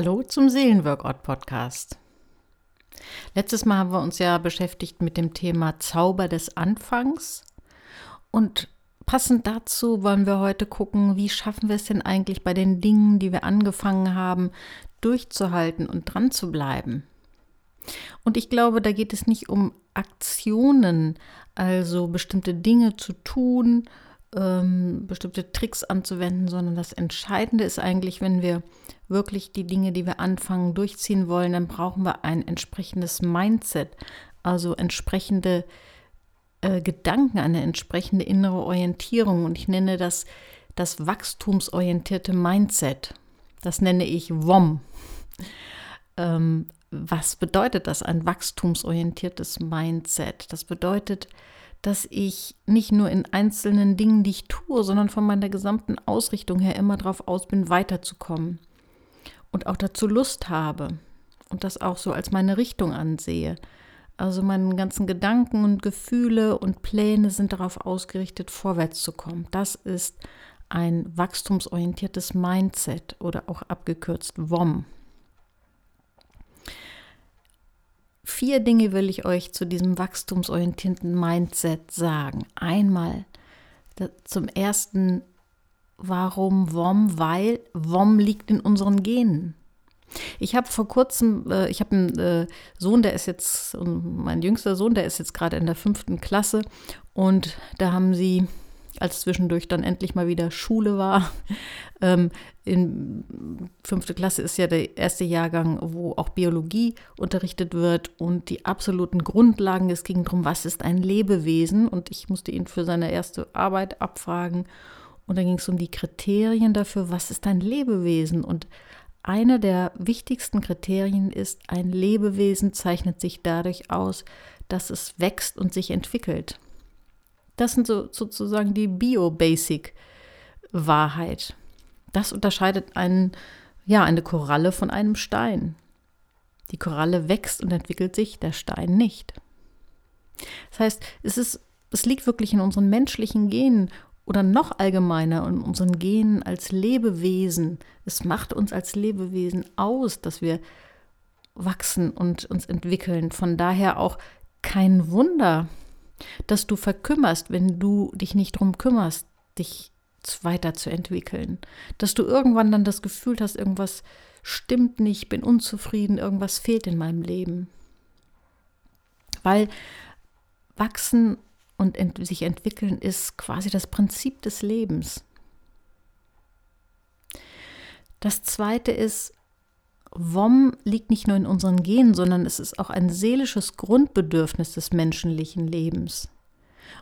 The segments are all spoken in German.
Hallo zum Seelenworkout-Podcast. Letztes Mal haben wir uns ja beschäftigt mit dem Thema Zauber des Anfangs. Und passend dazu wollen wir heute gucken, wie schaffen wir es denn eigentlich bei den Dingen, die wir angefangen haben, durchzuhalten und dran zu bleiben. Und ich glaube, da geht es nicht um Aktionen, also bestimmte Dinge zu tun, ähm, bestimmte Tricks anzuwenden, sondern das Entscheidende ist eigentlich, wenn wir wirklich die Dinge, die wir anfangen, durchziehen wollen, dann brauchen wir ein entsprechendes Mindset, also entsprechende äh, Gedanken, eine entsprechende innere Orientierung. Und ich nenne das das wachstumsorientierte Mindset. Das nenne ich WOM. Ähm, was bedeutet das, ein wachstumsorientiertes Mindset? Das bedeutet, dass ich nicht nur in einzelnen Dingen, die ich tue, sondern von meiner gesamten Ausrichtung her immer darauf aus bin, weiterzukommen und auch dazu Lust habe und das auch so als meine Richtung ansehe. Also meine ganzen Gedanken und Gefühle und Pläne sind darauf ausgerichtet, vorwärts zu kommen. Das ist ein wachstumsorientiertes Mindset oder auch abgekürzt WOM. Vier Dinge will ich euch zu diesem wachstumsorientierten Mindset sagen. Einmal zum ersten, warum WOM? Weil WOM liegt in unseren Genen. Ich habe vor kurzem, äh, ich habe einen äh, Sohn, der ist jetzt, mein jüngster Sohn, der ist jetzt gerade in der fünften Klasse und da haben sie als zwischendurch dann endlich mal wieder Schule war. Ähm, in fünfte Klasse ist ja der erste Jahrgang, wo auch Biologie unterrichtet wird und die absoluten Grundlagen. Es ging darum, was ist ein Lebewesen und ich musste ihn für seine erste Arbeit abfragen und dann ging es um die Kriterien dafür, was ist ein Lebewesen und eine der wichtigsten Kriterien ist, ein Lebewesen zeichnet sich dadurch aus, dass es wächst und sich entwickelt. Das sind so, sozusagen die Bio-Basic-Wahrheit. Das unterscheidet einen, ja, eine Koralle von einem Stein. Die Koralle wächst und entwickelt sich, der Stein nicht. Das heißt, es, ist, es liegt wirklich in unseren menschlichen Genen oder noch allgemeiner in unseren Genen als Lebewesen. Es macht uns als Lebewesen aus, dass wir wachsen und uns entwickeln. Von daher auch kein Wunder, dass du verkümmerst, wenn du dich nicht darum kümmerst, dich weiterzuentwickeln. Dass du irgendwann dann das Gefühl hast, irgendwas stimmt nicht, bin unzufrieden, irgendwas fehlt in meinem Leben. Weil wachsen und ent sich entwickeln ist quasi das Prinzip des Lebens. Das zweite ist, WOM liegt nicht nur in unseren Genen, sondern es ist auch ein seelisches Grundbedürfnis des menschlichen Lebens.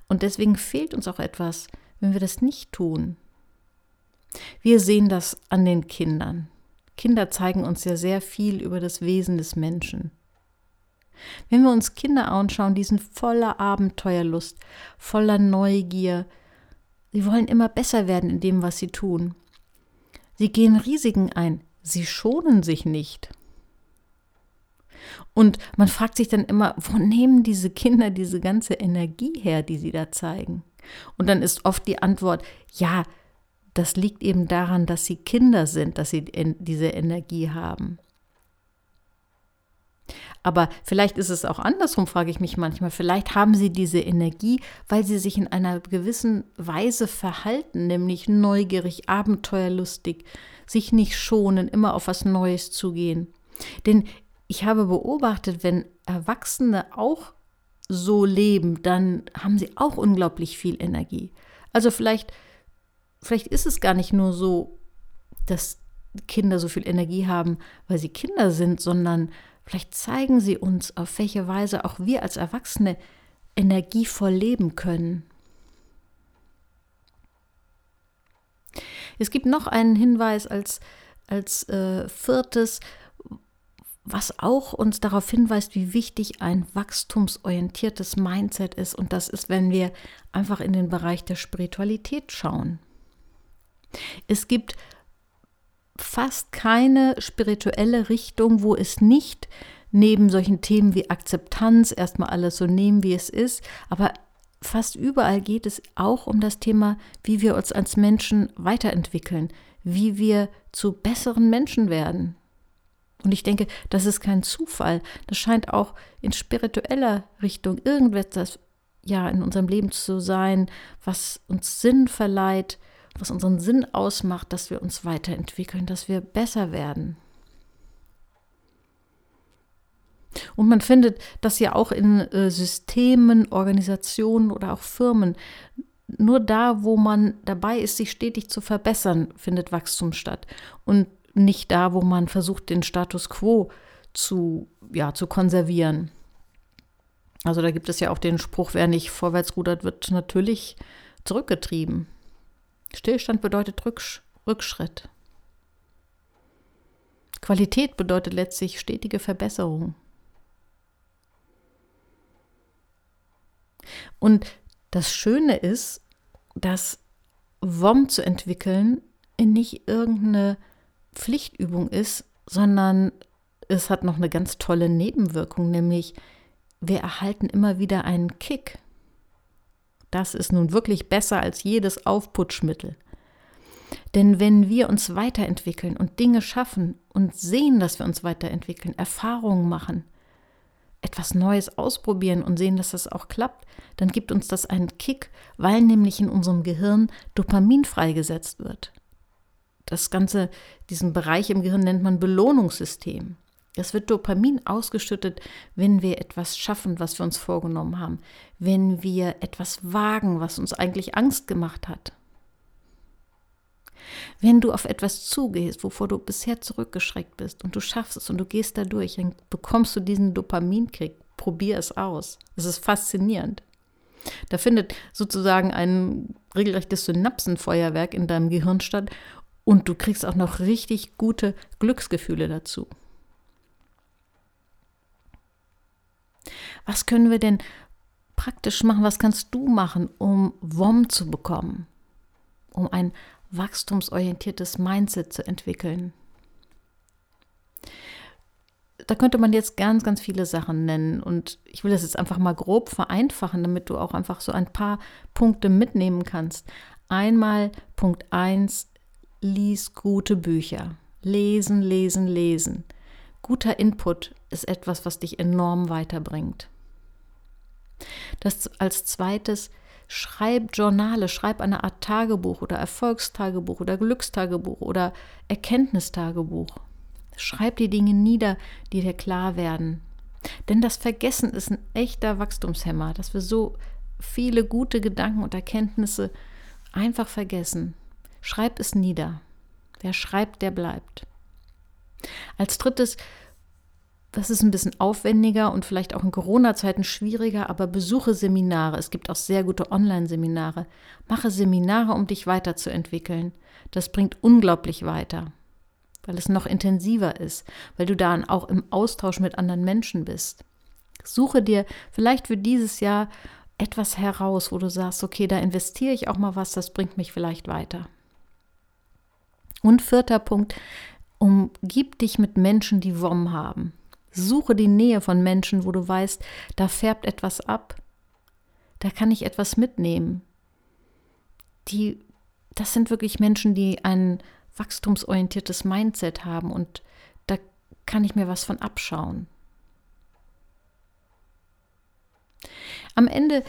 Und deswegen fehlt uns auch etwas, wenn wir das nicht tun. Wir sehen das an den Kindern. Kinder zeigen uns ja sehr viel über das Wesen des Menschen. Wenn wir uns Kinder anschauen, die sind voller Abenteuerlust, voller Neugier. Sie wollen immer besser werden in dem, was sie tun. Sie gehen Risiken ein, sie schonen sich nicht. Und man fragt sich dann immer, wo nehmen diese Kinder diese ganze Energie her, die sie da zeigen? Und dann ist oft die Antwort, ja, das liegt eben daran, dass sie Kinder sind, dass sie diese Energie haben. Aber vielleicht ist es auch andersrum, frage ich mich manchmal. Vielleicht haben sie diese Energie, weil sie sich in einer gewissen Weise verhalten, nämlich neugierig, abenteuerlustig, sich nicht schonen, immer auf was Neues zu gehen. Denn ich habe beobachtet, wenn Erwachsene auch so leben, dann haben sie auch unglaublich viel Energie. Also vielleicht, vielleicht ist es gar nicht nur so, dass Kinder so viel Energie haben, weil sie Kinder sind, sondern vielleicht zeigen sie uns, auf welche Weise auch wir als Erwachsene energievoll leben können. Es gibt noch einen Hinweis als, als äh, viertes, was auch uns darauf hinweist, wie wichtig ein wachstumsorientiertes Mindset ist. Und das ist, wenn wir einfach in den Bereich der Spiritualität schauen. Es gibt fast keine spirituelle Richtung, wo es nicht neben solchen Themen wie Akzeptanz erstmal alles so nehmen, wie es ist, aber fast überall geht es auch um das Thema, wie wir uns als Menschen weiterentwickeln, wie wir zu besseren Menschen werden. Und ich denke, das ist kein Zufall. Das scheint auch in spiritueller Richtung irgendetwas ja in unserem Leben zu sein, was uns Sinn verleiht, was unseren Sinn ausmacht, dass wir uns weiterentwickeln, dass wir besser werden. Und man findet das ja auch in äh, Systemen, Organisationen oder auch Firmen. Nur da, wo man dabei ist, sich stetig zu verbessern, findet Wachstum statt. Und nicht da, wo man versucht, den Status quo zu, ja, zu konservieren. Also da gibt es ja auch den Spruch, wer nicht vorwärts rudert, wird natürlich zurückgetrieben. Stillstand bedeutet Rücksch Rückschritt. Qualität bedeutet letztlich stetige Verbesserung. Und das Schöne ist, dass WOM zu entwickeln nicht irgendeine Pflichtübung ist, sondern es hat noch eine ganz tolle Nebenwirkung, nämlich wir erhalten immer wieder einen Kick. Das ist nun wirklich besser als jedes Aufputschmittel. Denn wenn wir uns weiterentwickeln und Dinge schaffen und sehen, dass wir uns weiterentwickeln, Erfahrungen machen, etwas Neues ausprobieren und sehen, dass das auch klappt, dann gibt uns das einen Kick, weil nämlich in unserem Gehirn Dopamin freigesetzt wird. Das Ganze, diesen Bereich im Gehirn nennt man Belohnungssystem. Es wird Dopamin ausgeschüttet, wenn wir etwas schaffen, was wir uns vorgenommen haben, wenn wir etwas wagen, was uns eigentlich Angst gemacht hat. Wenn du auf etwas zugehst, wovor du bisher zurückgeschreckt bist und du schaffst es und du gehst da durch, dann bekommst du diesen Dopaminkrieg. Probier es aus. Es ist faszinierend. Da findet sozusagen ein regelrechtes Synapsenfeuerwerk in deinem Gehirn statt und du kriegst auch noch richtig gute Glücksgefühle dazu. Was können wir denn praktisch machen? Was kannst du machen, um WOM zu bekommen? Um ein wachstumsorientiertes Mindset zu entwickeln. Da könnte man jetzt ganz, ganz viele Sachen nennen und ich will das jetzt einfach mal grob vereinfachen, damit du auch einfach so ein paar Punkte mitnehmen kannst. Einmal Punkt 1, lies gute Bücher. Lesen, lesen, lesen. Guter Input ist etwas, was dich enorm weiterbringt. Das als zweites, Schreib Journale, schreib eine Art Tagebuch oder Erfolgstagebuch oder Glückstagebuch oder Erkenntnistagebuch. Schreib die Dinge nieder, die dir klar werden. Denn das Vergessen ist ein echter Wachstumshemmer, dass wir so viele gute Gedanken und Erkenntnisse einfach vergessen. Schreib es nieder. Wer schreibt, der bleibt. Als drittes, das ist ein bisschen aufwendiger und vielleicht auch in Corona-Zeiten schwieriger, aber besuche Seminare. Es gibt auch sehr gute Online-Seminare. Mache Seminare, um dich weiterzuentwickeln. Das bringt unglaublich weiter, weil es noch intensiver ist, weil du dann auch im Austausch mit anderen Menschen bist. Suche dir vielleicht für dieses Jahr etwas heraus, wo du sagst, okay, da investiere ich auch mal was, das bringt mich vielleicht weiter. Und vierter Punkt, umgib dich mit Menschen, die WOM haben. Suche die Nähe von Menschen, wo du weißt, da färbt etwas ab. Da kann ich etwas mitnehmen. Die, das sind wirklich Menschen, die ein wachstumsorientiertes Mindset haben und da kann ich mir was von abschauen. Am Ende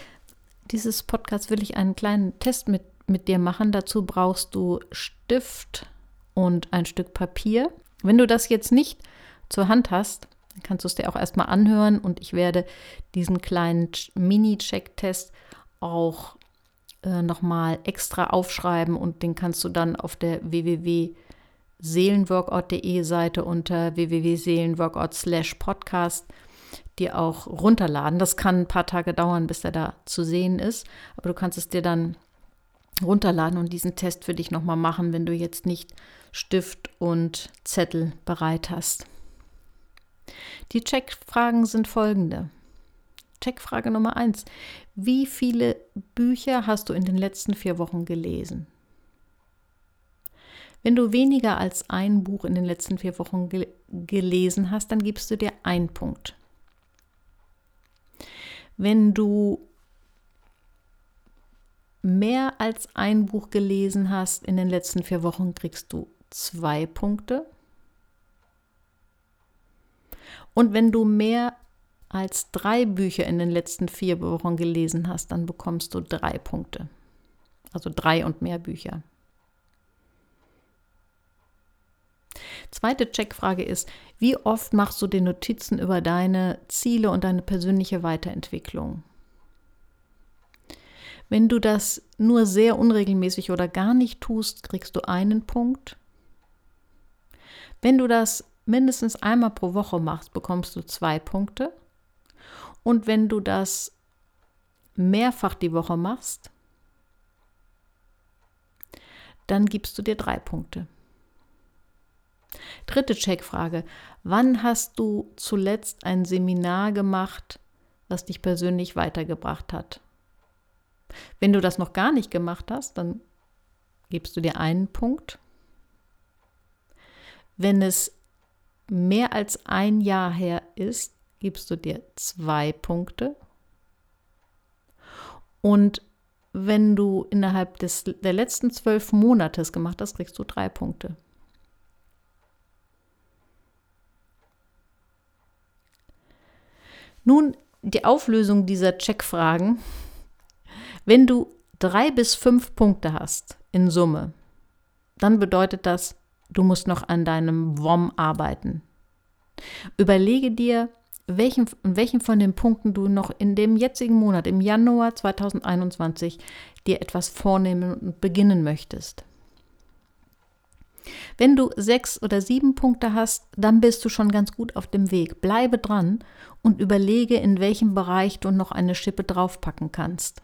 dieses Podcasts will ich einen kleinen Test mit, mit dir machen. Dazu brauchst du Stift und ein Stück Papier. Wenn du das jetzt nicht zur Hand hast, dann kannst du es dir auch erstmal anhören und ich werde diesen kleinen Mini-Check-Test auch äh, nochmal extra aufschreiben und den kannst du dann auf der www.seelenworkout.de Seite unter www.seelenworkout slash podcast dir auch runterladen. Das kann ein paar Tage dauern, bis er da zu sehen ist, aber du kannst es dir dann runterladen und diesen Test für dich nochmal machen, wenn du jetzt nicht Stift und Zettel bereit hast. Die Checkfragen sind folgende. Checkfrage Nummer eins. Wie viele Bücher hast du in den letzten vier Wochen gelesen? Wenn du weniger als ein Buch in den letzten vier Wochen ge gelesen hast, dann gibst du dir einen Punkt. Wenn du mehr als ein Buch gelesen hast in den letzten vier Wochen, kriegst du zwei Punkte. Und wenn du mehr als drei Bücher in den letzten vier Wochen gelesen hast, dann bekommst du drei Punkte. Also drei und mehr Bücher. Zweite Checkfrage ist, wie oft machst du dir Notizen über deine Ziele und deine persönliche Weiterentwicklung? Wenn du das nur sehr unregelmäßig oder gar nicht tust, kriegst du einen Punkt. Wenn du das mindestens einmal pro Woche machst, bekommst du zwei Punkte. Und wenn du das mehrfach die Woche machst, dann gibst du dir drei Punkte. Dritte Checkfrage. Wann hast du zuletzt ein Seminar gemacht, was dich persönlich weitergebracht hat? Wenn du das noch gar nicht gemacht hast, dann gibst du dir einen Punkt. Wenn es mehr als ein Jahr her ist, gibst du dir zwei Punkte. Und wenn du innerhalb des, der letzten zwölf Monate gemacht hast, kriegst du drei Punkte. Nun die Auflösung dieser Checkfragen. Wenn du drei bis fünf Punkte hast in Summe, dann bedeutet das, du musst noch an deinem WOM arbeiten. Überlege dir, welchen, welchen von den Punkten du noch in dem jetzigen Monat, im Januar 2021, dir etwas vornehmen und beginnen möchtest. Wenn du sechs oder sieben Punkte hast, dann bist du schon ganz gut auf dem Weg. Bleibe dran und überlege, in welchem Bereich du noch eine Schippe draufpacken kannst.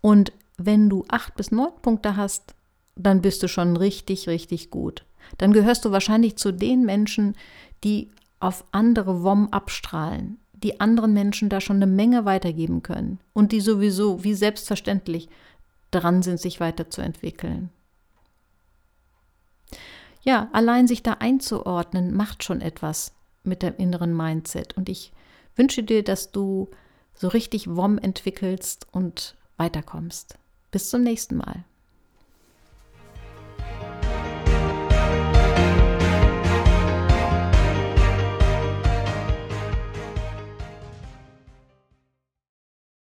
Und wenn du acht bis neun Punkte hast, dann bist du schon richtig, richtig gut. Dann gehörst du wahrscheinlich zu den Menschen, die auf andere WOM abstrahlen, die anderen Menschen da schon eine Menge weitergeben können und die sowieso wie selbstverständlich dran sind, sich weiterzuentwickeln. Ja, allein sich da einzuordnen, macht schon etwas mit deinem inneren Mindset. Und ich wünsche dir, dass du so richtig WOM entwickelst und weiterkommst. Bis zum nächsten Mal.